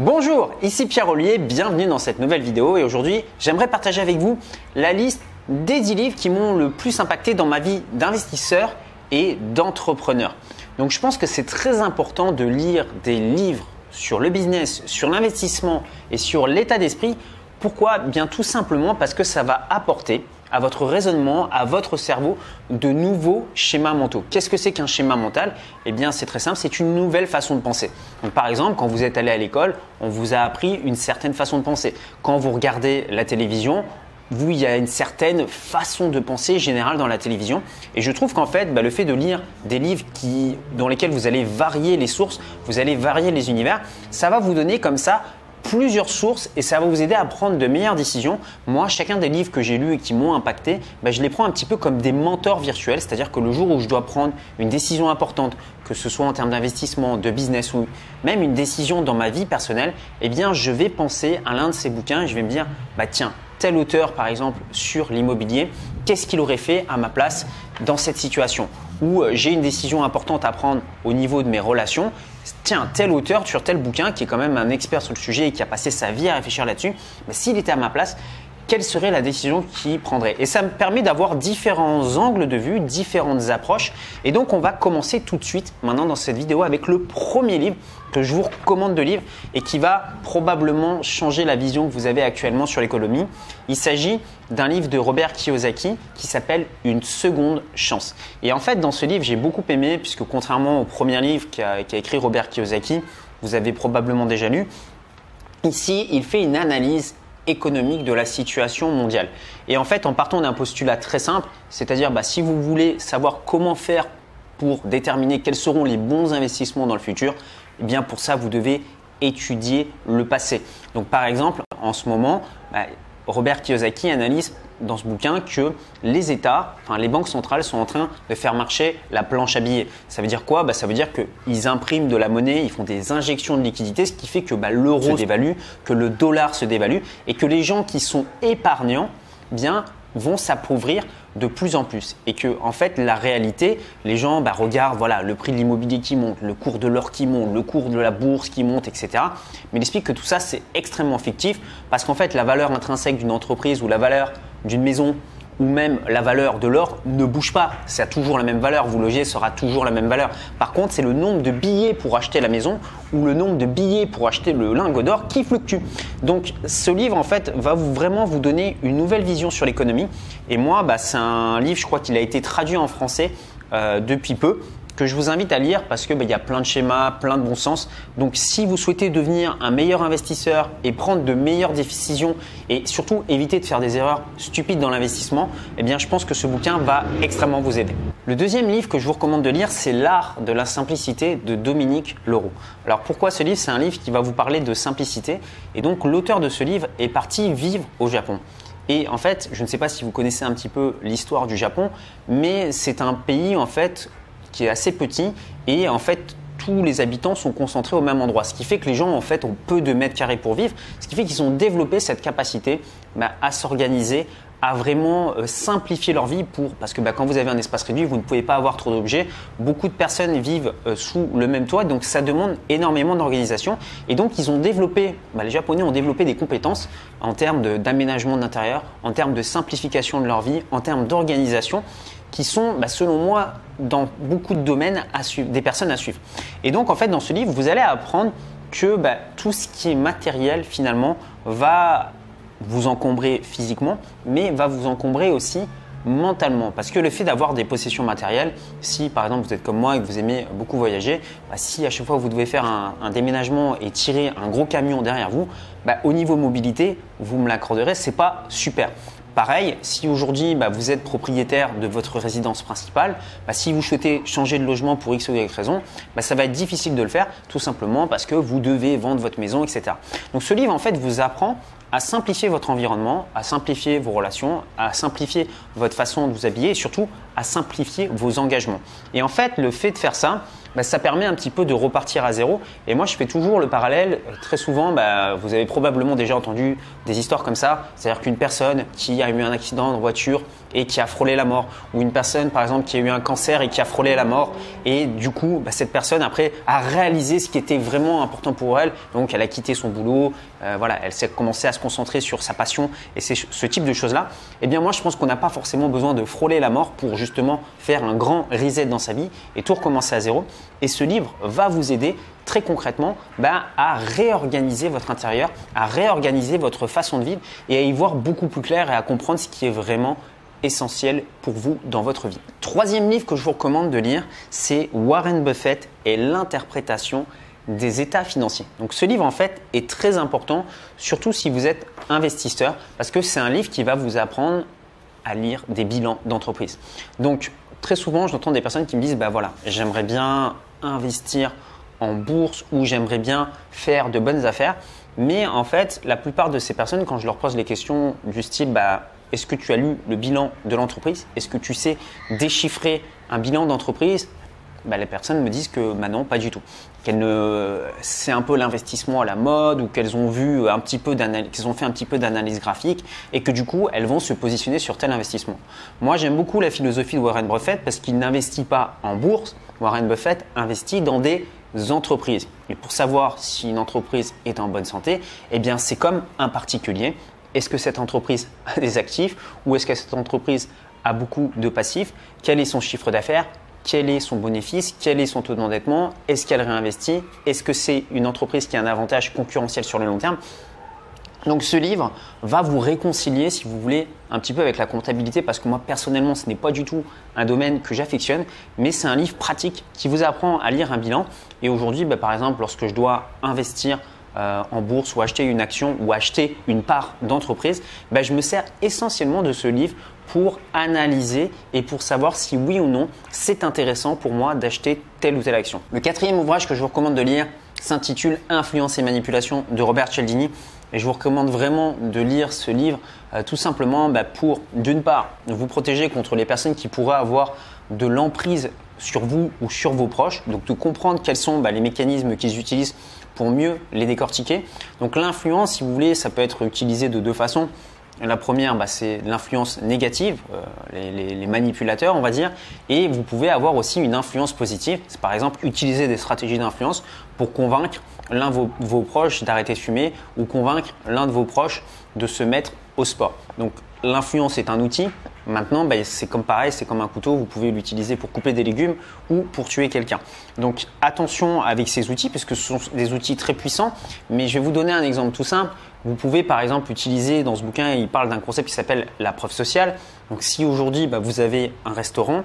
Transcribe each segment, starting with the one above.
Bonjour, ici Pierre Ollier, bienvenue dans cette nouvelle vidéo et aujourd'hui j'aimerais partager avec vous la liste des 10 livres qui m'ont le plus impacté dans ma vie d'investisseur et d'entrepreneur. Donc je pense que c'est très important de lire des livres sur le business, sur l'investissement et sur l'état d'esprit. Pourquoi? Bien tout simplement parce que ça va apporter à votre raisonnement, à votre cerveau de nouveaux schémas mentaux. Qu'est-ce que c'est qu'un schéma mental? Eh bien, c'est très simple, c'est une nouvelle façon de penser. Par exemple, quand vous êtes allé à l'école, on vous a appris une certaine façon de penser. Quand vous regardez la télévision, vous, il y a une certaine façon de penser générale dans la télévision. Et je trouve qu'en fait, bah, le fait de lire des livres qui, dans lesquels vous allez varier les sources, vous allez varier les univers, ça va vous donner comme ça plusieurs sources et ça va vous aider à prendre de meilleures décisions. Moi, chacun des livres que j'ai lus et qui m'ont impacté, bah, je les prends un petit peu comme des mentors virtuels, c'est-à-dire que le jour où je dois prendre une décision importante, que ce soit en termes d'investissement, de business ou même une décision dans ma vie personnelle, eh bien, je vais penser à l'un de ces bouquins et je vais me dire, bah tiens, tel auteur par exemple sur l'immobilier, qu'est-ce qu'il aurait fait à ma place dans cette situation? Où euh, j'ai une décision importante à prendre au niveau de mes relations tiens, tel auteur sur tel bouquin qui est quand même un expert sur le sujet et qui a passé sa vie à réfléchir là-dessus, s'il était à ma place, quelle serait la décision qu'il prendrait? Et ça me permet d'avoir différents angles de vue, différentes approches. Et donc on va commencer tout de suite maintenant dans cette vidéo avec le premier livre que je vous recommande de lire et qui va probablement changer la vision que vous avez actuellement sur l'économie. Il s'agit d'un livre de Robert Kiyosaki qui s'appelle Une seconde chance. Et en fait, dans ce livre, j'ai beaucoup aimé puisque contrairement au premier livre qu'a écrit Robert Kiyosaki, vous avez probablement déjà lu, ici, il fait une analyse économique de la situation mondiale. Et en fait, en partant d'un postulat très simple, c'est-à-dire bah, si vous voulez savoir comment faire pour déterminer quels seront les bons investissements dans le futur, eh bien pour ça, vous devez étudier le passé. Donc par exemple, en ce moment, bah, Robert Kiyosaki analyse dans ce bouquin que les États, enfin les banques centrales sont en train de faire marcher la planche à billets. Ça veut dire quoi? Bah, Ça veut dire qu'ils impriment de la monnaie, ils font des injections de liquidités, ce qui fait que bah, l'euro se dévalue, que le dollar se dévalue et que les gens qui sont épargnants bien, vont s'appauvrir de plus en plus et que en fait la réalité, les gens bah, regardent voilà le prix de l'immobilier qui monte, le cours de l'or qui monte, le cours de la bourse qui monte, etc. Mais il explique que tout ça c'est extrêmement fictif parce qu'en fait la valeur intrinsèque d'une entreprise ou la valeur d'une maison ou même la valeur de l'or ne bouge pas. Ça a toujours la même valeur. Vous logez sera toujours la même valeur. Par contre, c'est le nombre de billets pour acheter la maison ou le nombre de billets pour acheter le lingot d'or qui fluctue. Donc, ce livre, en fait, va vraiment vous donner une nouvelle vision sur l'économie. Et moi, bah, c'est un livre, je crois qu'il a été traduit en français euh, depuis peu que je vous invite à lire parce qu'il bah, y a plein de schémas, plein de bon sens. Donc si vous souhaitez devenir un meilleur investisseur et prendre de meilleures décisions et surtout éviter de faire des erreurs stupides dans l'investissement, eh bien je pense que ce bouquin va extrêmement vous aider. Le deuxième livre que je vous recommande de lire, c'est L'art de la simplicité de Dominique Leroux. Alors pourquoi ce livre? C'est un livre qui va vous parler de simplicité et donc l'auteur de ce livre est parti vivre au Japon. Et en fait, je ne sais pas si vous connaissez un petit peu l'histoire du Japon, mais c'est un pays en fait qui est assez petit et en fait tous les habitants sont concentrés au même endroit. Ce qui fait que les gens en fait ont peu de mètres carrés pour vivre, ce qui fait qu'ils ont développé cette capacité bah, à s'organiser, à vraiment euh, simplifier leur vie pour parce que bah, quand vous avez un espace réduit, vous ne pouvez pas avoir trop d'objets. Beaucoup de personnes vivent euh, sous le même toit, donc ça demande énormément d'organisation. Et donc ils ont développé, bah, les Japonais ont développé des compétences en termes d'aménagement d'intérieur, en termes de simplification de leur vie, en termes d'organisation qui sont, bah, selon moi, dans beaucoup de domaines, à des personnes à suivre. Et donc, en fait, dans ce livre, vous allez apprendre que bah, tout ce qui est matériel, finalement, va vous encombrer physiquement, mais va vous encombrer aussi mentalement. Parce que le fait d'avoir des possessions matérielles, si par exemple vous êtes comme moi et que vous aimez beaucoup voyager, bah, si à chaque fois vous devez faire un, un, déménagement et tirer un gros camion derrière vous, au niveau mobilité, vous me l'accorderez, c'est pas super. Pareil, si aujourd'hui bah, vous êtes propriétaire de votre résidence principale, bah, si vous souhaitez changer de logement pour X ou Y raison, bah, ça va être difficile de le faire tout simplement parce que vous devez vendre votre maison, etc. Donc ce livre en fait vous apprend à simplifier votre environnement, à simplifier vos relations, à simplifier votre façon de vous habiller et surtout à simplifier vos engagements. Et en fait, le fait de faire ça, bah, ça permet un petit peu de repartir à zéro. Et moi, je fais toujours le parallèle. Très souvent, bah, vous avez probablement déjà entendu des histoires comme ça. C'est-à-dire qu'une personne qui a eu un accident de voiture et qui a frôlé la mort, ou une personne, par exemple, qui a eu un cancer et qui a frôlé la mort, et du coup, bah, cette personne, après, a réalisé ce qui était vraiment important pour elle. Donc, elle a quitté son boulot, euh, voilà, elle s'est commencé à se concentrer sur sa passion, et c'est ce type de choses-là. Eh bien, moi, je pense qu'on n'a pas forcément besoin de frôler la mort pour justement faire un grand reset dans sa vie et tout recommencer à zéro. Et ce livre va vous aider très concrètement bah, à réorganiser votre intérieur, à réorganiser votre façon de vivre et à y voir beaucoup plus clair et à comprendre ce qui est vraiment essentiel pour vous dans votre vie. Troisième livre que je vous recommande de lire, c'est Warren Buffett et l'interprétation des états financiers. Donc ce livre en fait est très important, surtout si vous êtes investisseur, parce que c'est un livre qui va vous apprendre à lire des bilans d'entreprise. Très souvent, j'entends des personnes qui me disent, bah voilà, j'aimerais bien investir en bourse ou j'aimerais bien faire de bonnes affaires. Mais en fait, la plupart de ces personnes, quand je leur pose les questions du style, bah, est-ce que tu as lu le bilan de l'entreprise? Est-ce que tu sais déchiffrer un bilan d'entreprise? Bah, les personnes me disent que bah non, pas du tout. C'est un peu l'investissement à la mode ou qu'elles ont vu un petit peu qu'elles ont fait un petit peu d'analyse graphique et que du coup elles vont se positionner sur tel investissement. Moi, j'aime beaucoup la philosophie de Warren Buffett parce qu'il n'investit pas en bourse. Warren Buffett investit dans des entreprises. Et pour savoir si une entreprise est en bonne santé, eh bien c'est comme un particulier. Est-ce que cette entreprise a des actifs ou est-ce que cette entreprise a beaucoup de passifs? Quel est son chiffre d'affaires? Quel est son bénéfice, quel est son taux d'endettement, est-ce qu'elle réinvestit, est-ce que c'est une entreprise qui a un avantage concurrentiel sur le long terme. Donc ce livre va vous réconcilier, si vous voulez, un petit peu avec la comptabilité, parce que moi personnellement, ce n'est pas du tout un domaine que j'affectionne, mais c'est un livre pratique qui vous apprend à lire un bilan. Et aujourd'hui, bah, par exemple, lorsque je dois investir euh, en bourse ou acheter une action ou acheter une part d'entreprise, bah, je me sers essentiellement de ce livre pour analyser et pour savoir si oui ou non c'est intéressant pour moi d'acheter telle ou telle action. Le quatrième ouvrage que je vous recommande de lire s'intitule Influence et manipulation de Robert Cialdini. Et je vous recommande vraiment de lire ce livre euh, tout simplement bah, pour, d'une part, vous protéger contre les personnes qui pourraient avoir de l'emprise sur vous ou sur vos proches. Donc de comprendre quels sont bah, les mécanismes qu'ils utilisent pour mieux les décortiquer. Donc l'influence, si vous voulez, ça peut être utilisé de deux façons. La première, bah, c'est l'influence négative, euh, les, manipulateurs, on va dire. Et vous pouvez avoir aussi une influence positive. C'est par exemple utiliser des stratégies d'influence pour convaincre l'un de vos, proches d'arrêter de fumer ou convaincre l'un de vos proches de se mettre au sport. Donc l'influence est un outil. Maintenant, bah, c'est comme pareil, c'est comme un couteau. Vous pouvez l'utiliser pour couper des légumes ou pour tuer quelqu'un. Donc attention avec ces outils, puisque ce sont des outils très puissants. Mais je vais vous donner un exemple tout simple. Vous pouvez par exemple utiliser dans ce bouquin, il parle d'un concept qui s'appelle la preuve sociale. Donc si aujourd'hui bah, vous avez un restaurant,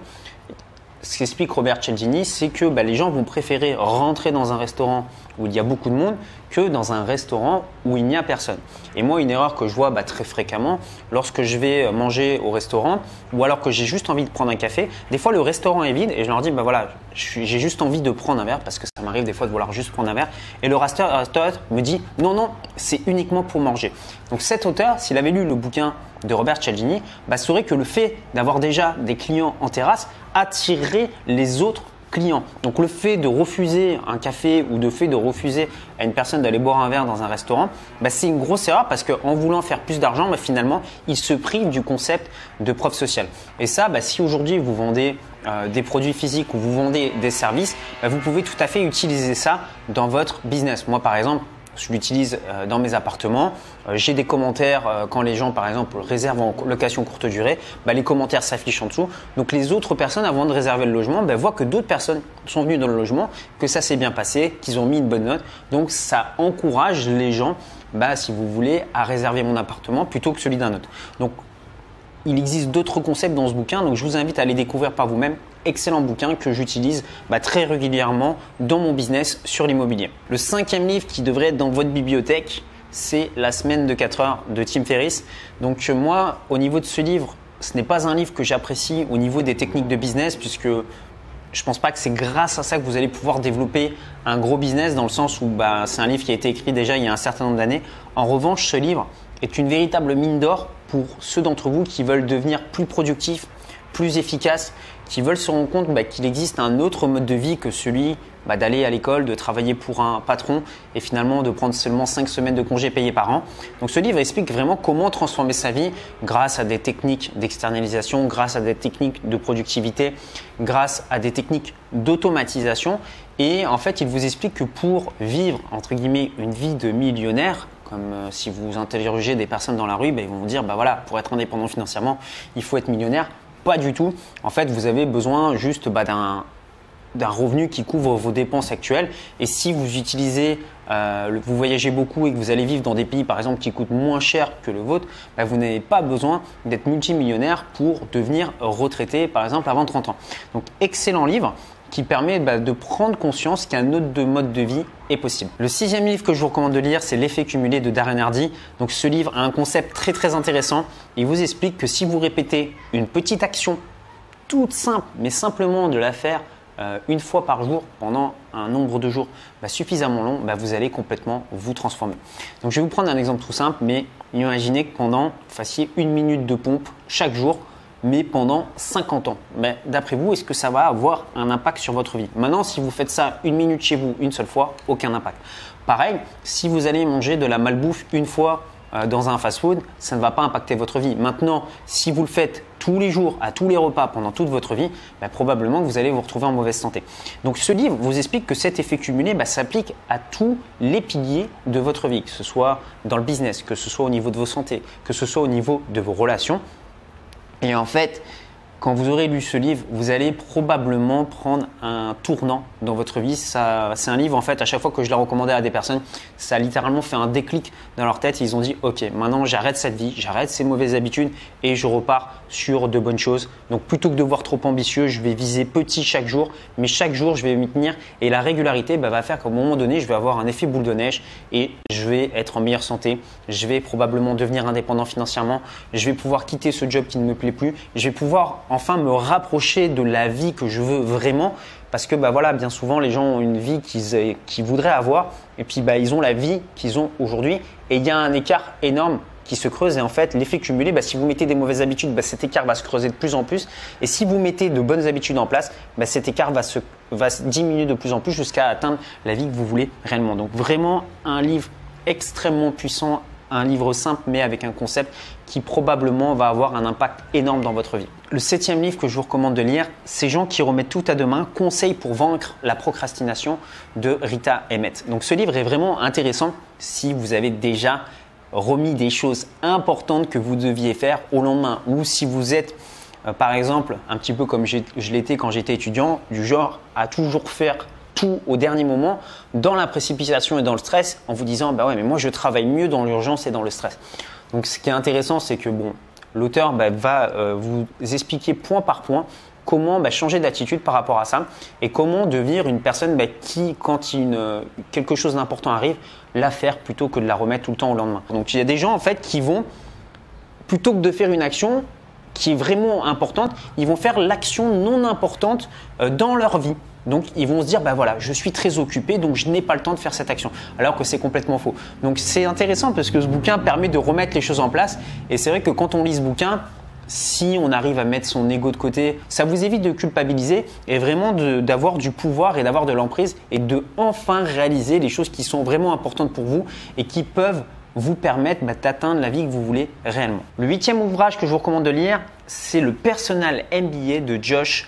ce qu'explique Robert Cialdini, c'est que bah, les gens vont préférer rentrer dans un restaurant où il y a beaucoup de monde que dans un restaurant où il n'y a personne. Et moi, une erreur que je vois bah, très fréquemment, lorsque je vais manger au restaurant ou alors que j'ai juste envie de prendre un café, des fois le restaurant est vide et je leur dis, bah voilà, j'ai juste envie de prendre un verre parce que ça m'arrive des fois de vouloir juste prendre un verre. Et le restaurateur me dit, non, non, c'est uniquement pour manger. Donc cet auteur, s'il avait lu le bouquin de Robert Cialdini, bah, saurait que le fait d'avoir déjà des clients en terrasse attirerait les autres clients. Donc le fait de refuser un café ou de fait de refuser à une personne d'aller boire un verre dans un restaurant, bah, c'est une grosse erreur parce qu'en voulant faire plus d'argent, bah, finalement, il se prive du concept de preuve sociale. Et ça, bah, si aujourd'hui vous vendez euh, des produits physiques ou vous vendez des services, vous pouvez tout à fait utiliser ça dans votre business. Moi, par exemple, je l'utilise euh, dans mes appartements. Euh, j'ai des commentaires euh, quand les gens, par exemple, réservent en location courte durée. Bah, les commentaires s'affichent en dessous. Donc les autres personnes, avant de réserver le logement, bah, voient que d'autres personnes sont venues dans le logement, que ça s'est bien passé, qu'ils ont mis une bonne note. Donc ça encourage les gens, bah, si vous voulez, à réserver mon appartement plutôt que celui d'un autre. Donc il existe d'autres concepts dans ce bouquin, donc je vous invite à les découvrir par vous-même. Excellent bouquin que j'utilise bah, très régulièrement dans mon business sur l'immobilier. Le cinquième livre qui devrait être dans votre bibliothèque, c'est La semaine de 4 heures de Tim Ferriss. Donc euh, moi, au niveau de ce livre, ce n'est pas un livre que j'apprécie au niveau des techniques de business, puisque je ne pense pas que c'est grâce à ça que vous allez pouvoir développer un gros business, dans le sens où bah, c'est un livre qui a été écrit déjà il y a un certain nombre d'années. En revanche, ce livre est une véritable mine d'or pour ceux d'entre vous qui veulent devenir plus productifs, plus efficaces, qui veulent se rendre compte bah, qu'il existe un autre mode de vie que celui bah, d'aller à l'école, de travailler pour un patron et finalement de prendre seulement 5 semaines de congés payés par an. Donc ce livre explique vraiment comment transformer sa vie grâce à des techniques d'externalisation, grâce à des techniques de productivité, grâce à des techniques d'automatisation. Et en fait, il vous explique que pour vivre, entre guillemets, une vie de millionnaire, comme euh, si vous interrogez des personnes dans la rue, ben, ils vont vous dire, bah voilà, pour être indépendant financièrement, il faut être millionnaire. Pas du tout. En fait, vous avez besoin juste bah, d'un d'un revenu qui couvre vos dépenses actuelles. Et si vous utilisez, euh, vous voyagez beaucoup et que vous allez vivre dans des pays par exemple qui coûtent moins cher que le vôtre, bah, vous n'avez pas besoin d'être multimillionnaire pour devenir retraité par exemple avant 30 ans. Donc excellent livre qui permet bah, de prendre conscience qu'un autre mode de vie est possible. Le sixième livre que je vous recommande de lire, c'est L'effet cumulé de Darren Hardy. Donc ce livre a un concept très très intéressant. Il vous explique que si vous répétez une petite action toute simple, mais simplement de la faire euh, une fois par jour pendant un nombre de jours bah, suffisamment long, bah, vous allez complètement vous transformer. Donc je vais vous prendre un exemple tout simple, mais imaginez que pendant, fassiez une minute de pompe chaque jour, mais pendant 50 ans. Mais d'après vous, est-ce que ça va avoir un impact sur votre vie? Maintenant, si vous faites ça une minute chez vous, une seule fois, aucun impact. Pareil, si vous allez manger de la malbouffe une fois euh, dans un fast-food, ça ne va pas impacter votre vie. Maintenant, si vous le faites tous les jours, à tous les repas, pendant toute votre vie, bah, probablement que vous allez vous retrouver en mauvaise santé. Donc ce livre vous explique que cet effet cumulé bah, s'applique à tous les piliers de votre vie, que ce soit dans le business, que ce soit au niveau de vos santé, que ce soit au niveau de vos relations. Et en fait, quand vous aurez lu ce livre, vous allez probablement prendre un tournant dans votre vie. c'est un livre, en fait, à chaque fois que je l'ai recommandé à des personnes, ça a littéralement fait un déclic dans leur tête. Ils ont dit, OK, maintenant j'arrête cette vie, j'arrête ces mauvaises habitudes et je repars sur de bonnes choses. Donc plutôt que de voir trop ambitieux, je vais viser petit chaque jour, mais chaque jour, je vais m'y tenir. Et la régularité bah, va faire qu'à un moment donné, je vais avoir un effet boule de neige et je vais être en meilleure santé. Je vais probablement devenir indépendant financièrement. Je vais pouvoir quitter ce job qui ne me plaît plus. Je vais pouvoir enfin me rapprocher de la vie que je veux vraiment. Parce que bah voilà, bien souvent, les gens ont une vie qu'ils voudraient avoir et puis bah, ils ont la vie qu'ils ont aujourd'hui. Et il y a un écart énorme qui se creuse et en fait l'effet cumulé, bah, si vous mettez des mauvaises habitudes, bah, cet écart va se creuser de plus en plus et si vous mettez de bonnes habitudes en place, bah, cet écart va se, va se diminuer de plus en plus jusqu'à atteindre la vie que vous voulez réellement. Donc vraiment un livre extrêmement puissant, un livre simple mais avec un concept qui probablement va avoir un impact énorme dans votre vie. Le septième livre que je vous recommande de lire, c'est Gens qui remettent tout à demain, conseils pour vaincre la procrastination de Rita Emmett. Donc ce livre est vraiment intéressant si vous avez déjà remis des choses importantes que vous deviez faire au lendemain ou si vous êtes euh, par exemple un petit peu comme je l'étais quand j'étais étudiant, du genre à toujours faire au dernier moment dans la précipitation et dans le stress en vous disant bah ouais mais moi je travaille mieux dans l'urgence et dans le stress. Donc ce qui est intéressant c'est que bon l'auteur bah, va euh, vous expliquer point par point comment bah, changer d'attitude par rapport à ça et comment devenir une personne bah, qui, quand quelque chose d'important arrive, la faire plutôt que de la remettre tout le temps au lendemain. Donc il y a des gens en fait qui vont, plutôt que de faire une action qui est vraiment importante, ils vont faire l'action non importante euh, dans leur vie. Donc ils vont se dire, bah voilà, je suis très occupé, donc je n'ai pas le temps de faire cette action. Alors que c'est complètement faux. Donc c'est intéressant parce que ce bouquin permet de remettre les choses en place. Et c'est vrai que quand on lit ce bouquin, si on arrive à mettre son ego de côté, ça vous évite de culpabiliser et vraiment d'avoir du pouvoir et d'avoir de l'emprise et de enfin réaliser les choses qui sont vraiment importantes pour vous et qui peuvent vous permettre bah, d'atteindre la vie que vous voulez réellement. Le huitième ouvrage que je vous recommande de lire, c'est le Personal MBA de Josh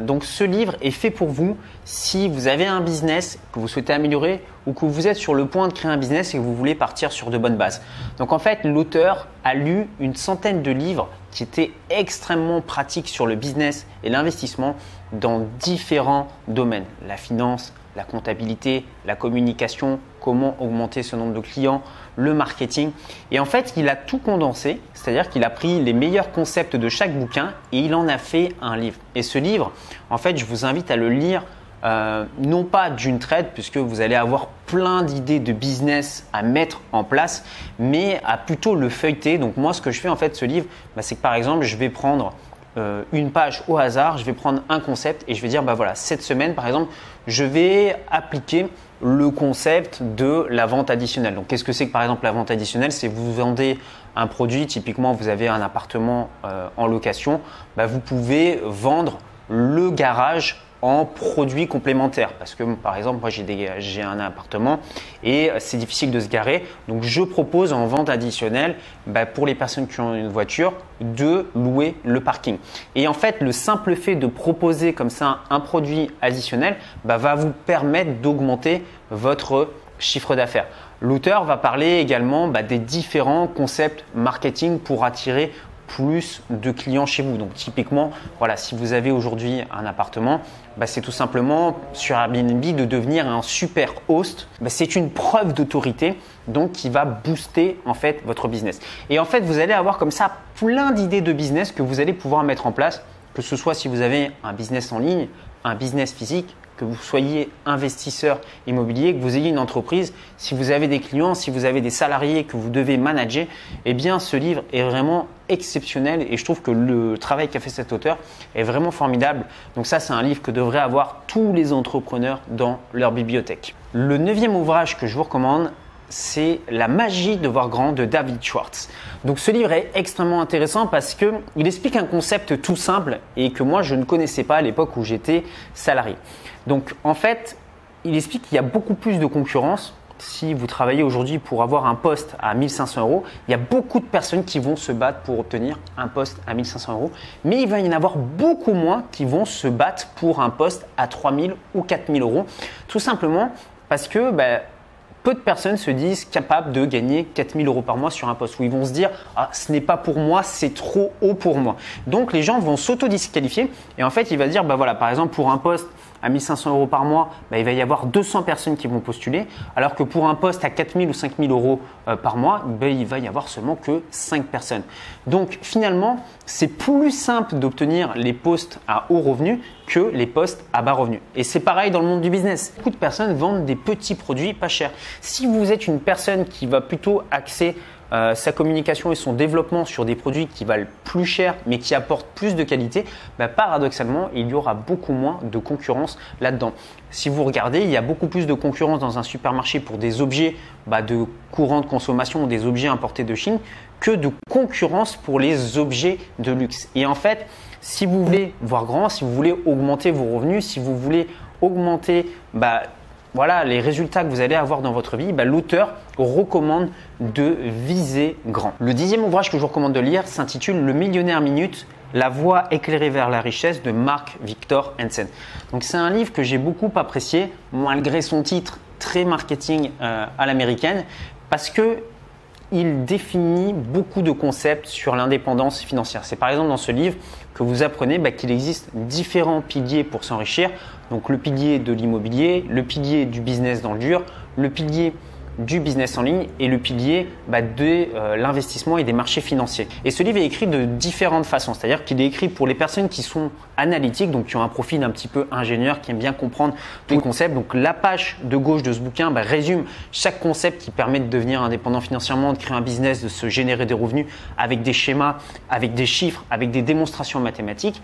Donc ce livre est fait pour vous si vous avez un business que vous souhaitez améliorer ou que vous êtes sur le point de créer un business et que vous voulez partir sur de bonnes bases. Donc en fait, l'auteur a lu une centaine de livres qui étaient extrêmement pratiques sur le business et l'investissement dans différents domaines. La finance, la comptabilité, la communication, comment augmenter ce nombre de clients, le marketing. Et en fait, il a tout condensé, c'est-à-dire qu'il a pris les meilleurs concepts de chaque bouquin et il en a fait un livre. Et ce livre, en fait, je vous invite à le lire euh, non pas d'une traite, puisque vous allez avoir plein d'idées de business à mettre en place, mais à plutôt le feuilleter. Donc moi, ce que je fais en fait, ce livre, bah, c'est que par exemple, je vais prendre euh, une page au hasard, je vais prendre un concept et je vais dire, bah voilà, cette semaine par exemple, je vais appliquer le concept de la vente additionnelle. Donc qu'est-ce que c'est que par exemple la vente additionnelle? C'est vous vendez un produit, typiquement vous avez un appartement euh, en location, bah, vous pouvez vendre le garage produits complémentaires. Parce que par exemple, moi j'ai un appartement et c'est difficile de se garer. Donc je propose en vente additionnelle bah, pour les personnes qui ont une voiture de louer le parking. Et en fait, le simple fait de proposer comme ça un produit additionnel bah, va vous permettre d'augmenter votre chiffre d'affaires. L'auteur va parler également bah, des différents concepts marketing pour attirer plus de clients chez vous. Donc typiquement, voilà, si vous avez aujourd'hui un appartement, bah, c'est tout simplement sur Airbnb de devenir un super host. Bah, c'est une preuve d'autorité donc qui va booster en fait votre business. Et en fait, vous allez avoir comme ça plein d'idées de business que vous allez pouvoir mettre en place, que ce soit si vous avez un business en ligne, un business physique, que vous soyez investisseur immobilier, que vous ayez une entreprise, si vous avez des clients, si vous avez des salariés que vous devez manager, eh bien ce livre est vraiment exceptionnel et je trouve que le travail qu'a fait cet auteur est vraiment formidable. Donc ça c'est un livre que devraient avoir tous les entrepreneurs dans leur bibliothèque. Le neuvième ouvrage que je vous recommande, c'est La magie de voir grand de David Schwartz. Donc ce livre est extrêmement intéressant parce qu'il explique un concept tout simple et que moi je ne connaissais pas à l'époque où j'étais salarié. Donc en fait, il explique qu'il y a beaucoup plus de concurrence. Si vous travaillez aujourd'hui pour avoir un poste à 1500 euros, il y a beaucoup de personnes qui vont se battre pour obtenir un poste à 1500 euros, mais il va y en avoir beaucoup moins qui vont se battre pour un poste à 3000 ou 4000 euros, tout simplement parce que ben, peu de personnes se disent capables de gagner 4000 euros par mois sur un poste où ils vont se dire ah, ce n'est pas pour moi, c'est trop haut pour moi. Donc les gens vont s'auto-disqualifier et en fait il va dire bah voilà par exemple pour un poste à 1500 euros par mois, bah, il va y avoir 200 personnes qui vont postuler, alors que pour un poste à 4000 ou 5000 euros euh, par mois, bah, il va y avoir seulement que 5 personnes. Donc finalement, c'est plus simple d'obtenir les postes à haut revenu que les postes à bas revenu. Et c'est pareil dans le monde du business. Beaucoup de personnes vendent des petits produits pas chers. Si vous êtes une personne qui va plutôt axer euh, sa communication et son développement sur des produits qui valent plus cher mais qui apportent plus de qualité, bah, paradoxalement, il y aura beaucoup moins de concurrence là-dedans. Si vous regardez, il y a beaucoup plus de concurrence dans un supermarché pour des objets bah, de courant de consommation ou des objets importés de Chine que de concurrence pour les objets de luxe. Et en fait, si vous voulez voir grand, si vous voulez augmenter vos revenus, si vous voulez augmenter bah, voilà les résultats que vous allez avoir dans votre vie, bah, l'auteur recommande de viser grand. Le dixième ouvrage que je vous recommande de lire s'intitule Le millionnaire minute. La voie éclairée vers la richesse de Mark Victor Hansen. Donc c'est un livre que j'ai beaucoup apprécié malgré son titre très marketing euh, à l'américaine parce que il définit beaucoup de concepts sur l'indépendance financière. C'est par exemple dans ce livre que vous apprenez bah, qu'il existe différents piliers pour s'enrichir. Donc le pilier de l'immobilier, le pilier du business dans le dur, le pilier du business en ligne et le pilier bah, de euh, l'investissement et des marchés financiers. Et ce livre est écrit de différentes façons, c'est-à-dire qu'il est écrit pour les personnes qui sont analytiques, donc qui ont un profil un petit peu ingénieur, qui aiment bien comprendre tous les concepts. Donc la page de gauche de ce bouquin bah, résume chaque concept qui permet de devenir indépendant financièrement, de créer un business, de se générer des revenus avec des schémas, avec des chiffres, avec des démonstrations mathématiques.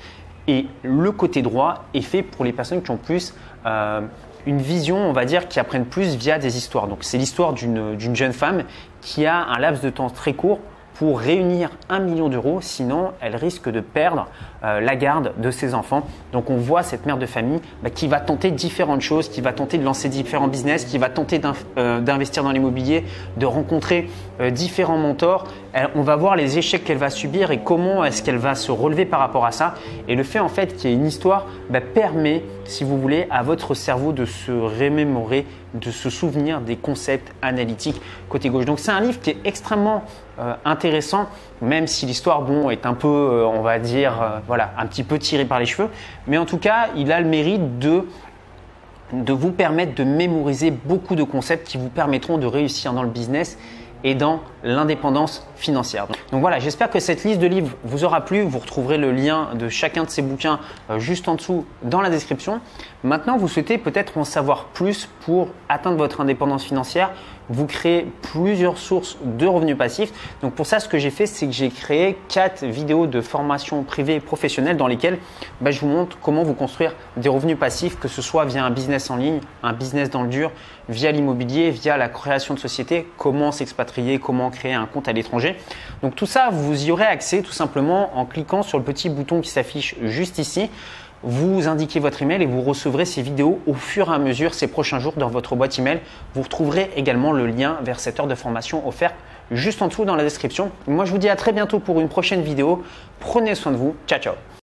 Et le côté droit est fait pour les personnes qui ont plus euh, une vision, on va dire, qui apprennent plus via des histoires. Donc c'est l'histoire d'une jeune femme qui a un laps de temps très court réunir un million d'euros, sinon elle risque de perdre euh, la garde de ses enfants. Donc on voit cette mère de famille bah, qui va tenter différentes choses, qui va tenter de lancer différents business, qui va tenter euh, d'investir dans l'immobilier, de rencontrer euh, différents mentors. on va voir les échecs qu'elle va subir et comment est-ce qu'elle va se relever par rapport à ça. Et le fait en fait qu'il y ait une histoire bah, permet, si vous voulez, à votre cerveau de se remémorer de se souvenir des concepts analytiques côté gauche. Donc c'est un livre qui est extrêmement euh, intéressant, même si l'histoire bon, est un peu, euh, on va dire, euh, voilà, un petit peu tiré par les cheveux. Mais en tout cas, il a le mérite de vous permettre de mémoriser beaucoup de concepts qui vous permettront de réussir dans le business et dans l'indépendance financière. Donc voilà, j'espère que cette liste de livres vous aura plu. Vous retrouverez le lien de chacun de ces bouquins euh, juste en dessous dans la description. Maintenant, vous souhaitez peut-être en savoir plus pour atteindre votre indépendance financière. Vous créez plusieurs sources de revenus passifs. Donc pour ça, ce que j'ai fait, c'est que j'ai créé quatre vidéos de formation privée et professionnelle dans lesquelles bah, je vous montre comment vous construire des revenus passifs, que ce soit via un business en ligne, un business dans le dur, via l'immobilier, via la création de société, comment s'expatrier, comment créer un compte à l'étranger. Donc tout ça, vous y aurez accès tout simplement en cliquant sur le petit bouton qui s'affiche juste ici. Vous indiquez votre email et vous recevrez ces vidéos au fur et à mesure ces prochains jours dans votre boîte email. Vous retrouverez également le lien vers cette heure de formation offerte juste en dessous dans la description. Moi, je vous dis à très bientôt pour une prochaine vidéo. Prenez soin de vous. Ciao, ciao.